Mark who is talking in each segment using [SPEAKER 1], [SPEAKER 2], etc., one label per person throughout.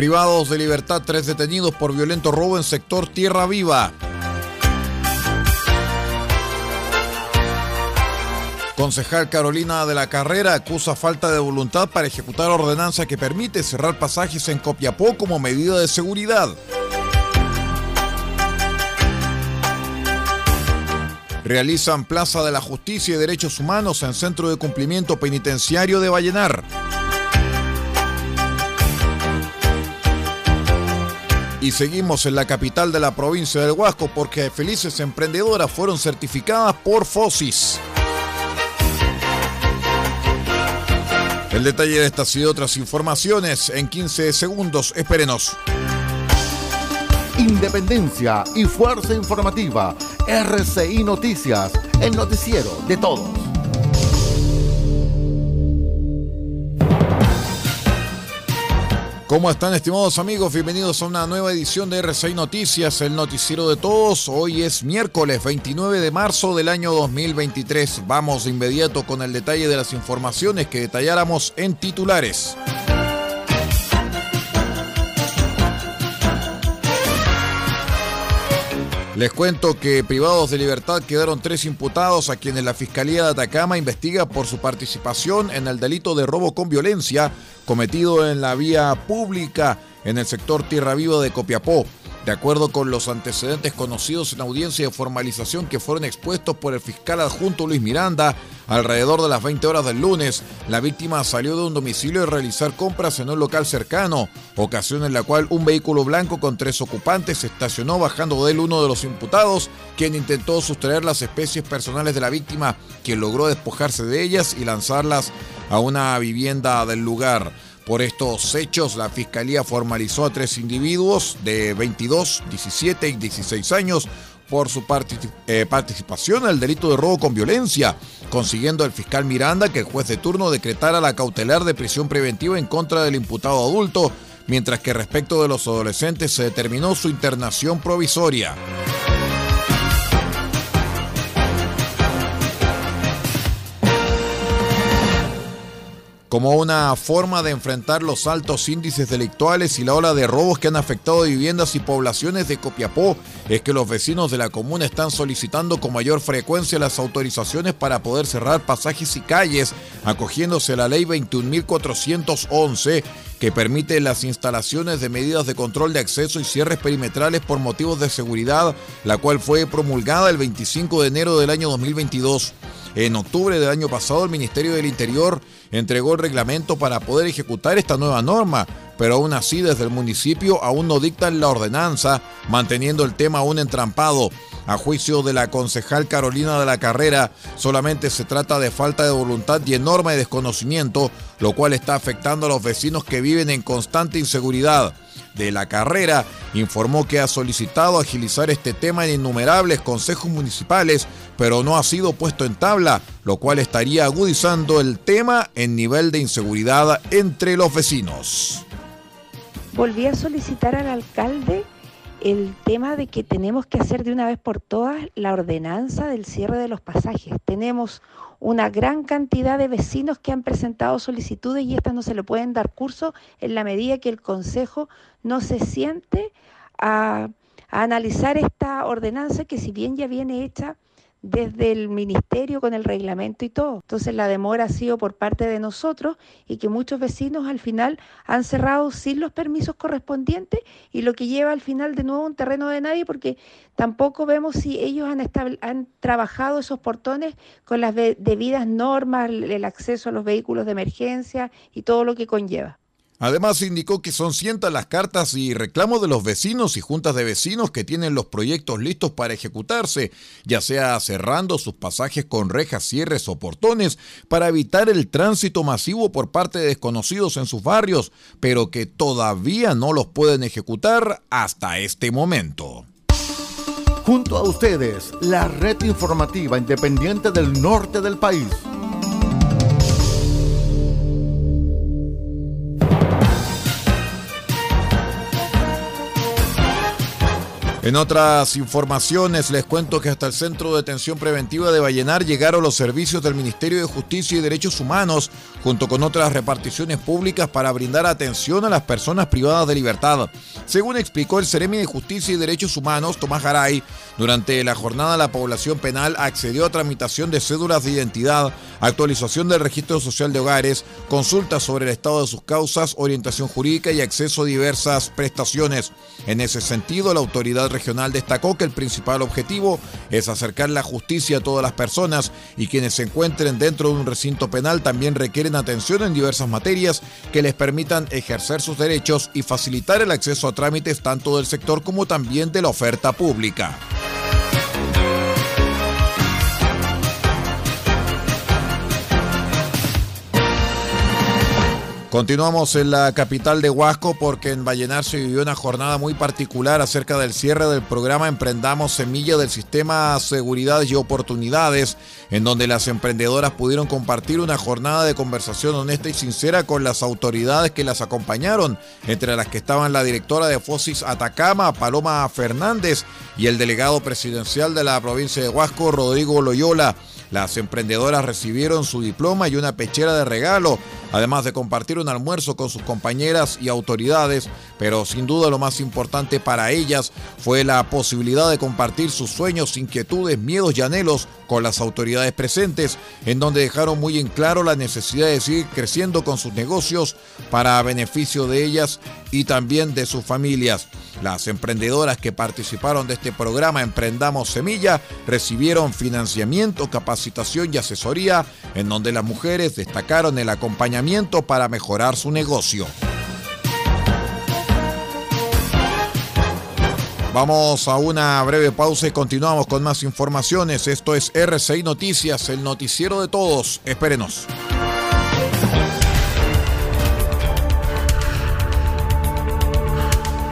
[SPEAKER 1] Privados de libertad, tres detenidos por violento robo en sector Tierra Viva. Concejal Carolina de la Carrera acusa falta de voluntad para ejecutar ordenanza que permite cerrar pasajes en Copiapó como medida de seguridad. Realizan Plaza de la Justicia y Derechos Humanos en Centro de Cumplimiento Penitenciario de Vallenar. Y seguimos en la capital de la provincia del Huasco porque felices emprendedoras fueron certificadas por FOSIS. El detalle de estas y otras informaciones en 15 segundos. Espérenos.
[SPEAKER 2] Independencia y fuerza informativa. RCI Noticias, el noticiero de todos.
[SPEAKER 1] ¿Cómo están estimados amigos? Bienvenidos a una nueva edición de R6 Noticias, el noticiero de todos. Hoy es miércoles 29 de marzo del año 2023. Vamos de inmediato con el detalle de las informaciones que detalláramos en titulares. Les cuento que privados de libertad quedaron tres imputados a quienes la Fiscalía de Atacama investiga por su participación en el delito de robo con violencia cometido en la vía pública en el sector Tierra Viva de Copiapó. De acuerdo con los antecedentes conocidos en audiencia de formalización que fueron expuestos por el fiscal adjunto Luis Miranda, alrededor de las 20 horas del lunes, la víctima salió de un domicilio a realizar compras en un local cercano, ocasión en la cual un vehículo blanco con tres ocupantes estacionó bajando de él uno de los imputados, quien intentó sustraer las especies personales de la víctima, quien logró despojarse de ellas y lanzarlas a una vivienda del lugar. Por estos hechos, la Fiscalía formalizó a tres individuos de 22, 17 y 16 años por su eh, participación el delito de robo con violencia, consiguiendo el fiscal Miranda que el juez de turno decretara la cautelar de prisión preventiva en contra del imputado adulto, mientras que respecto de los adolescentes se determinó su internación provisoria. Como una forma de enfrentar los altos índices delictuales y la ola de robos que han afectado viviendas y poblaciones de Copiapó, es que los vecinos de la comuna están solicitando con mayor frecuencia las autorizaciones para poder cerrar pasajes y calles, acogiéndose a la ley 21.411 que permite las instalaciones de medidas de control de acceso y cierres perimetrales por motivos de seguridad, la cual fue promulgada el 25 de enero del año 2022. En octubre del año pasado, el Ministerio del Interior entregó el reglamento para poder ejecutar esta nueva norma, pero aún así desde el municipio aún no dictan la ordenanza, manteniendo el tema aún entrampado. A juicio de la concejal Carolina de la Carrera, solamente se trata de falta de voluntad y enorme desconocimiento, lo cual está afectando a los vecinos que viven en constante inseguridad de la carrera informó que ha solicitado agilizar este tema en innumerables consejos municipales, pero no ha sido puesto en tabla, lo cual estaría agudizando el tema en nivel de inseguridad entre los vecinos.
[SPEAKER 3] Volví a solicitar al alcalde el tema de que tenemos que hacer de una vez por todas la ordenanza del cierre de los pasajes. Tenemos una gran cantidad de vecinos que han presentado solicitudes y estas no se le pueden dar curso en la medida que el Consejo no se siente a, analizar esta ordenanza que si bien ya viene hecha desde el ministerio con el reglamento y todo. Entonces la demora ha sido por parte de nosotros y que muchos vecinos al final han cerrado sin los permisos correspondientes y lo que lleva al final de nuevo un terreno de nadie porque tampoco vemos si ellos han, han trabajado esos portones con las debidas normas, el acceso a los vehículos de emergencia y todo lo que conlleva.
[SPEAKER 1] Además indicó que son cientas las cartas y reclamos de los vecinos y juntas de vecinos que tienen los proyectos listos para ejecutarse, ya sea cerrando sus pasajes con rejas, cierres o portones para evitar el tránsito masivo por parte de desconocidos en sus barrios, pero que todavía no los pueden ejecutar hasta este momento.
[SPEAKER 2] Junto a ustedes, la red informativa independiente del norte del país.
[SPEAKER 1] En otras informaciones les cuento que hasta el Centro de Detención Preventiva de Vallenar llegaron los servicios del Ministerio de Justicia y Derechos Humanos junto con otras reparticiones públicas para brindar atención a las personas privadas de libertad. Según explicó el Ceremi de Justicia y Derechos Humanos, Tomás Garay, durante la jornada la población penal accedió a tramitación de cédulas de identidad, actualización del registro social de hogares, consultas sobre el estado de sus causas, orientación jurídica y acceso a diversas prestaciones. En ese sentido, la autoridad regional destacó que el principal objetivo es acercar la justicia a todas las personas y quienes se encuentren dentro de un recinto penal también requieren atención en diversas materias que les permitan ejercer sus derechos y facilitar el acceso a trámites tanto del sector como también de la oferta pública. Continuamos en la capital de Huasco porque en Vallenar se vivió una jornada muy particular acerca del cierre del programa Emprendamos Semilla del Sistema Seguridades y Oportunidades, en donde las emprendedoras pudieron compartir una jornada de conversación honesta y sincera con las autoridades que las acompañaron, entre las que estaban la directora de FOSIS Atacama, Paloma Fernández, y el delegado presidencial de la provincia de Huasco, Rodrigo Loyola. Las emprendedoras recibieron su diploma y una pechera de regalo, además de compartir un almuerzo con sus compañeras y autoridades, pero sin duda lo más importante para ellas fue la posibilidad de compartir sus sueños, inquietudes, miedos y anhelos con las autoridades presentes, en donde dejaron muy en claro la necesidad de seguir creciendo con sus negocios para beneficio de ellas y también de sus familias. Las emprendedoras que participaron de este programa Emprendamos Semilla recibieron financiamiento, capacitación y asesoría, en donde las mujeres destacaron el acompañamiento para mejorar su negocio. Vamos a una breve pausa y continuamos con más informaciones. Esto es RCI Noticias, el noticiero de todos. Espérenos.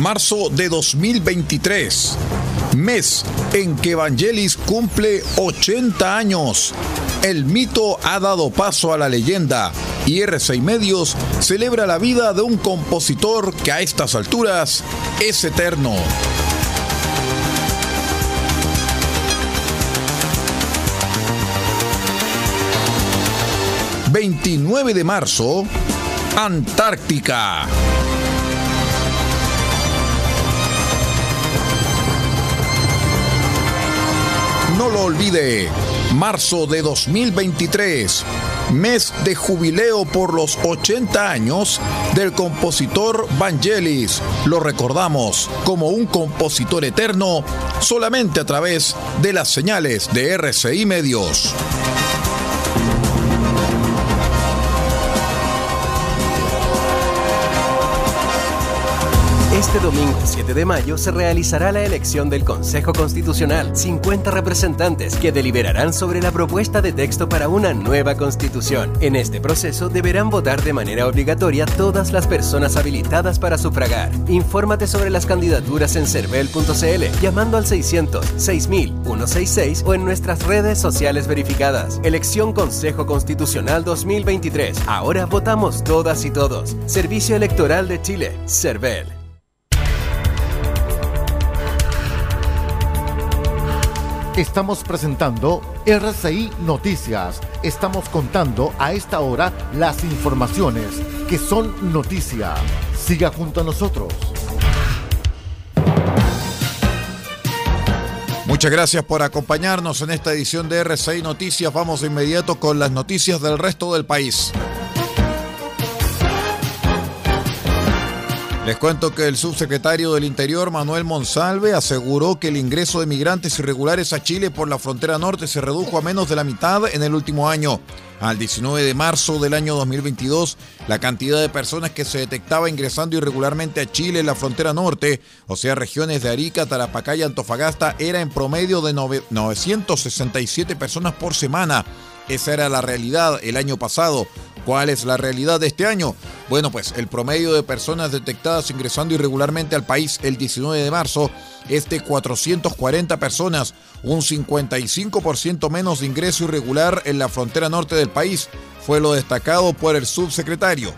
[SPEAKER 1] Marzo de 2023, mes en que Evangelis cumple 80 años. El mito ha dado paso a la leyenda y R6 Medios celebra la vida de un compositor que a estas alturas es eterno. ...29 de marzo... ...Antártica... No lo olvide, marzo de 2023, mes de jubileo por los 80 años del compositor Vangelis. Lo recordamos como un compositor eterno solamente a través de las señales de RCI Medios.
[SPEAKER 4] Este domingo 7 de mayo se realizará la elección del Consejo Constitucional, 50 representantes que deliberarán sobre la propuesta de texto para una nueva constitución. En este proceso deberán votar de manera obligatoria todas las personas habilitadas para sufragar. Infórmate sobre las candidaturas en cervel.cl llamando al 600 6000 166 o en nuestras redes sociales verificadas. Elección Consejo Constitucional 2023. Ahora votamos todas y todos. Servicio Electoral de Chile, Cervel.
[SPEAKER 2] Estamos presentando RCI Noticias. Estamos contando a esta hora las informaciones que son noticia. Siga junto a nosotros.
[SPEAKER 1] Muchas gracias por acompañarnos en esta edición de RCI Noticias. Vamos de inmediato con las noticias del resto del país. Les cuento que el subsecretario del Interior, Manuel Monsalve, aseguró que el ingreso de migrantes irregulares a Chile por la frontera norte se redujo a menos de la mitad en el último año. Al 19 de marzo del año 2022, la cantidad de personas que se detectaba ingresando irregularmente a Chile en la frontera norte, o sea, regiones de Arica, Tarapacá y Antofagasta, era en promedio de 967 personas por semana. Esa era la realidad el año pasado. ¿Cuál es la realidad de este año? Bueno, pues el promedio de personas detectadas ingresando irregularmente al país el 19 de marzo es de 440 personas, un 55% menos de ingreso irregular en la frontera norte del país, fue lo destacado por el subsecretario.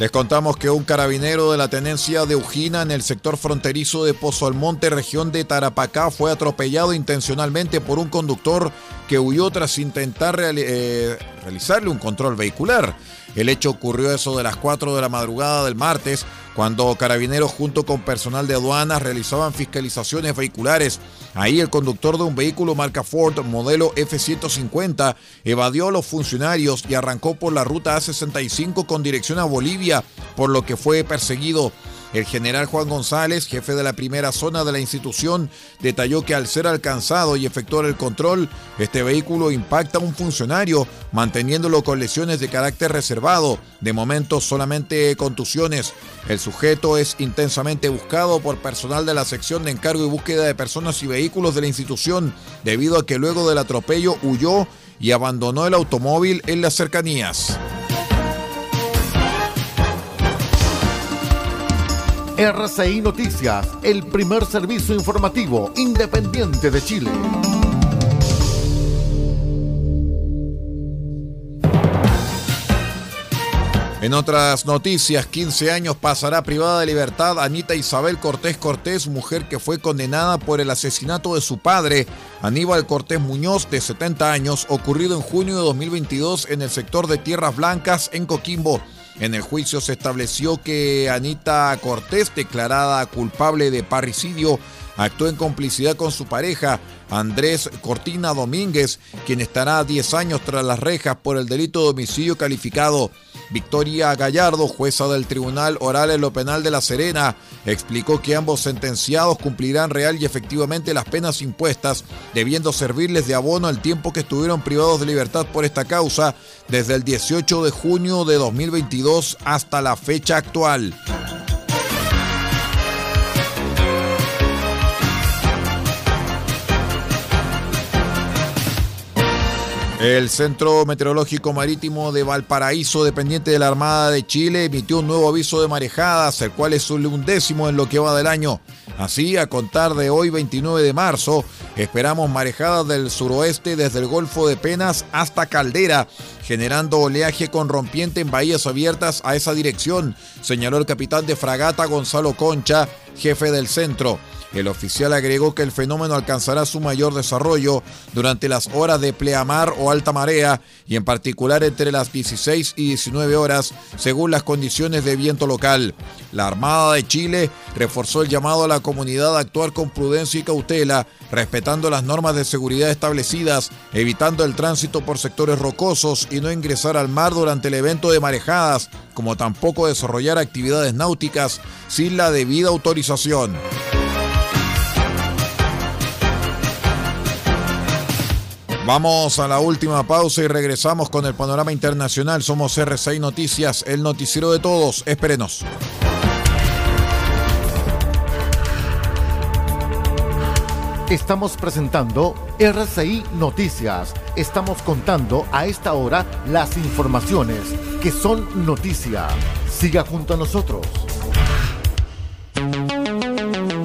[SPEAKER 1] Les contamos que un carabinero de la tenencia de Ujina en el sector fronterizo de Pozo Almonte, región de Tarapacá, fue atropellado intencionalmente por un conductor que huyó tras intentar eh, realizarle un control vehicular. El hecho ocurrió eso de las 4 de la madrugada del martes, cuando carabineros junto con personal de aduanas realizaban fiscalizaciones vehiculares. Ahí el conductor de un vehículo marca Ford modelo F-150 evadió a los funcionarios y arrancó por la ruta A65 con dirección a Bolivia, por lo que fue perseguido. El general Juan González, jefe de la primera zona de la institución, detalló que al ser alcanzado y efectuar el control, este vehículo impacta a un funcionario, manteniéndolo con lesiones de carácter reservado, de momento solamente contusiones. El sujeto es intensamente buscado por personal de la sección de encargo y búsqueda de personas y vehículos de la institución, debido a que luego del atropello huyó y abandonó el automóvil en las cercanías.
[SPEAKER 2] RCI Noticias, el primer servicio informativo independiente de Chile.
[SPEAKER 1] En otras noticias, 15 años pasará privada de libertad Anita Isabel Cortés Cortés, mujer que fue condenada por el asesinato de su padre, Aníbal Cortés Muñoz, de 70 años, ocurrido en junio de 2022 en el sector de Tierras Blancas, en Coquimbo. En el juicio se estableció que Anita Cortés, declarada culpable de parricidio, actuó en complicidad con su pareja, Andrés Cortina Domínguez, quien estará 10 años tras las rejas por el delito de homicidio calificado. Victoria Gallardo, jueza del Tribunal Oral en lo Penal de La Serena, explicó que ambos sentenciados cumplirán real y efectivamente las penas impuestas, debiendo servirles de abono el tiempo que estuvieron privados de libertad por esta causa desde el 18 de junio de 2022 hasta la fecha actual. El Centro Meteorológico Marítimo de Valparaíso, dependiente de la Armada de Chile, emitió un nuevo aviso de marejadas, el cual es un undécimo en lo que va del año. Así, a contar de hoy 29 de marzo, esperamos marejadas del suroeste desde el Golfo de Penas hasta Caldera, generando oleaje con rompiente en bahías abiertas a esa dirección, señaló el capitán de fragata Gonzalo Concha, jefe del centro. El oficial agregó que el fenómeno alcanzará su mayor desarrollo durante las horas de pleamar o alta marea y en particular entre las 16 y 19 horas según las condiciones de viento local. La Armada de Chile reforzó el llamado a la comunidad a actuar con prudencia y cautela, respetando las normas de seguridad establecidas, evitando el tránsito por sectores rocosos y no ingresar al mar durante el evento de marejadas, como tampoco desarrollar actividades náuticas sin la debida autorización. Vamos a la última pausa y regresamos con el panorama internacional. Somos R6 Noticias, el noticiero de todos. Espérenos.
[SPEAKER 2] Estamos presentando RCI Noticias. Estamos contando a esta hora las informaciones que son noticia. Siga junto a nosotros.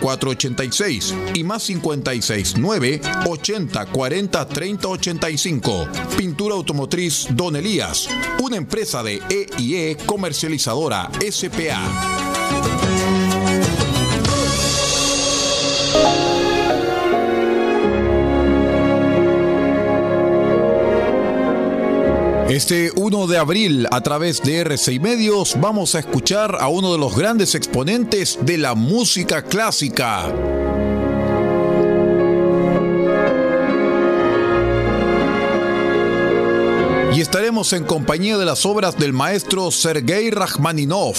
[SPEAKER 1] 486 y más 56 9 80 40 30 85. Pintura automotriz Don Elías, una empresa de EIE comercializadora SPA. Este 1 de abril, a través de R6 Medios, vamos a escuchar a uno de los grandes exponentes de la música clásica. Y estaremos en compañía de las obras del maestro Sergei Rachmaninov.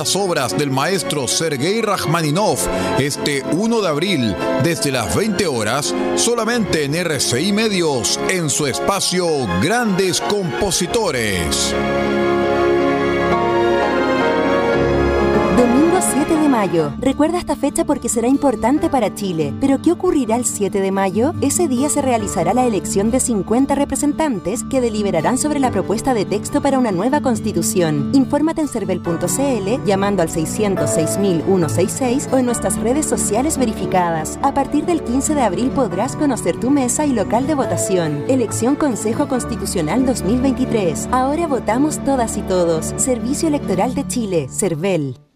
[SPEAKER 1] Las obras del maestro Sergei Rachmaninov este 1 de abril desde las 20 horas solamente en RCI Medios en su espacio Grandes Compositores.
[SPEAKER 5] Domingo 7 de mayo. Recuerda esta fecha porque será importante para Chile. Pero ¿qué ocurrirá el 7 de mayo? Ese día se realizará la elección de 50 representantes que deliberarán sobre la propuesta de texto para una nueva constitución. Infórmate en cervel.cl llamando al 606.166 o en nuestras redes sociales verificadas. A partir del 15 de abril podrás conocer tu mesa y local de votación. Elección Consejo Constitucional 2023. Ahora votamos todas y todos. Servicio Electoral de Chile, CERVEL.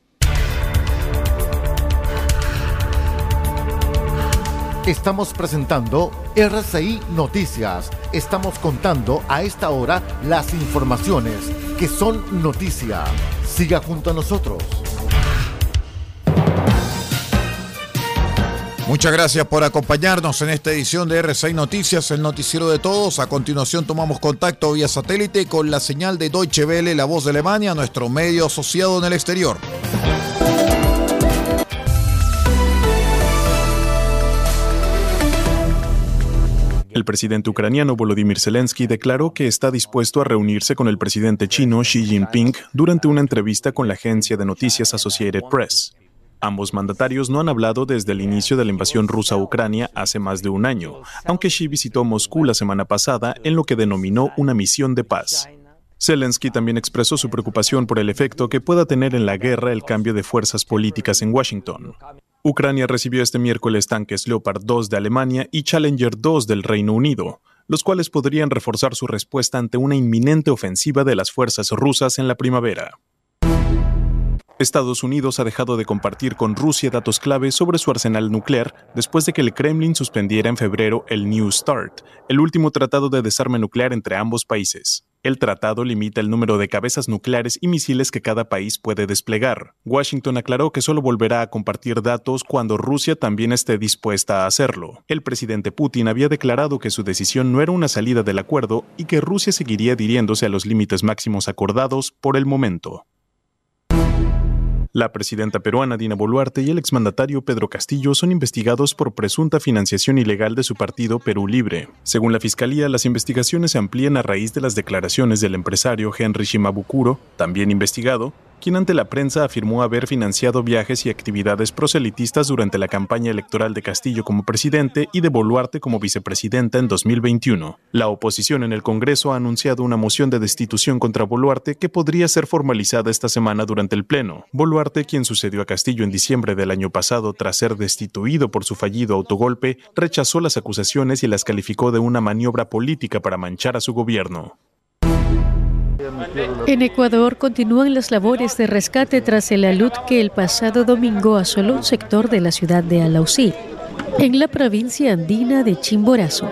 [SPEAKER 2] Estamos presentando RCI Noticias. Estamos contando a esta hora las informaciones que son noticia. Siga junto a nosotros.
[SPEAKER 1] Muchas gracias por acompañarnos en esta edición de R6 Noticias, el noticiero de todos. A continuación tomamos contacto vía satélite con la señal de Deutsche Welle, la voz de Alemania, nuestro medio asociado en el exterior.
[SPEAKER 6] El presidente ucraniano Volodymyr Zelensky declaró que está dispuesto a reunirse con el presidente chino Xi Jinping durante una entrevista con la agencia de noticias Associated Press. Ambos mandatarios no han hablado desde el inicio de la invasión rusa a Ucrania hace más de un año, aunque Xi visitó Moscú la semana pasada en lo que denominó una misión de paz. Zelensky también expresó su preocupación por el efecto que pueda tener en la guerra el cambio de fuerzas políticas en Washington. Ucrania recibió este miércoles tanques Leopard 2 de Alemania y Challenger 2 del Reino Unido, los cuales podrían reforzar su respuesta ante una inminente ofensiva de las fuerzas rusas en la primavera. Estados Unidos ha dejado de compartir con Rusia datos clave sobre su arsenal nuclear después de que el Kremlin suspendiera en febrero el New START, el último tratado de desarme nuclear entre ambos países. El tratado limita el número de cabezas nucleares y misiles que cada país puede desplegar. Washington aclaró que solo volverá a compartir datos cuando Rusia también esté dispuesta a hacerlo. El presidente Putin había declarado que su decisión no era una salida del acuerdo y que Rusia seguiría adhiriéndose a los límites máximos acordados por el momento. La presidenta peruana Dina Boluarte y el exmandatario Pedro Castillo son investigados por presunta financiación ilegal de su partido Perú Libre. Según la Fiscalía, las investigaciones se amplían a raíz de las declaraciones del empresario Henry Shimabukuro, también investigado, quien ante la prensa afirmó haber financiado viajes y actividades proselitistas durante la campaña electoral de Castillo como presidente y de Boluarte como vicepresidenta en 2021. La oposición en el Congreso ha anunciado una moción de destitución contra Boluarte que podría ser formalizada esta semana durante el Pleno. Boluarte, quien sucedió a Castillo en diciembre del año pasado tras ser destituido por su fallido autogolpe, rechazó las acusaciones y las calificó de una maniobra política para manchar a su gobierno.
[SPEAKER 7] En Ecuador continúan las labores de rescate tras el alud que el pasado domingo asoló un sector de la ciudad de Alausí, en la provincia andina de Chimborazo.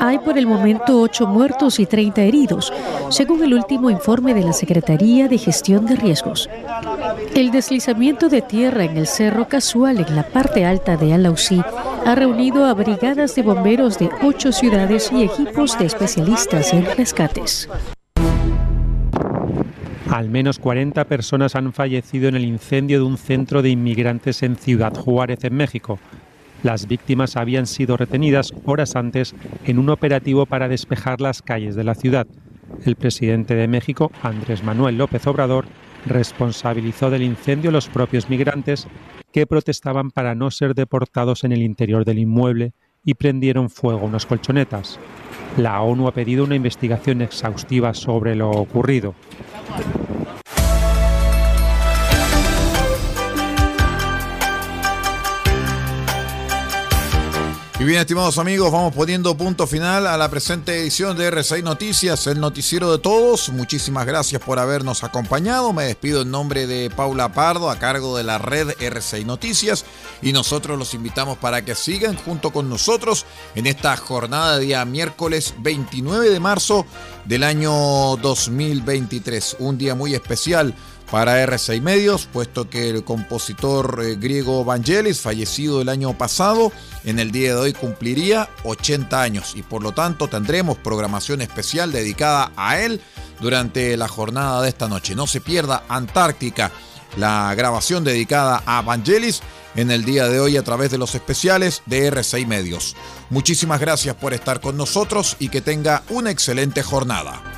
[SPEAKER 7] Hay por el momento ocho muertos y 30 heridos, según el último informe de la Secretaría de Gestión de Riesgos. El deslizamiento de tierra en el Cerro Casual, en la parte alta de Alausí, ha reunido a brigadas de bomberos de ocho ciudades y equipos de especialistas en rescates.
[SPEAKER 8] Al menos 40 personas han fallecido en el incendio de un centro de inmigrantes en Ciudad Juárez, en México. Las víctimas habían sido retenidas horas antes en un operativo para despejar las calles de la ciudad. El presidente de México, Andrés Manuel López Obrador, responsabilizó del incendio a los propios migrantes que protestaban para no ser deportados en el interior del inmueble y prendieron fuego unas colchonetas. La ONU ha pedido una investigación exhaustiva sobre lo ocurrido.
[SPEAKER 1] Y bien, estimados amigos, vamos poniendo punto final a la presente edición de R6 Noticias, el noticiero de todos. Muchísimas gracias por habernos acompañado. Me despido en nombre de Paula Pardo, a cargo de la red R6 Noticias. Y nosotros los invitamos para que sigan junto con nosotros en esta jornada de día miércoles 29 de marzo del año 2023. Un día muy especial para R6 Medios, puesto que el compositor eh, griego Vangelis, fallecido el año pasado, en el día de hoy cumpliría 80 años y por lo tanto tendremos programación especial dedicada a él durante la jornada de esta noche. No se pierda Antártica, la grabación dedicada a Vangelis en el día de hoy a través de los especiales de R6 Medios. Muchísimas gracias por estar con nosotros y que tenga una excelente jornada.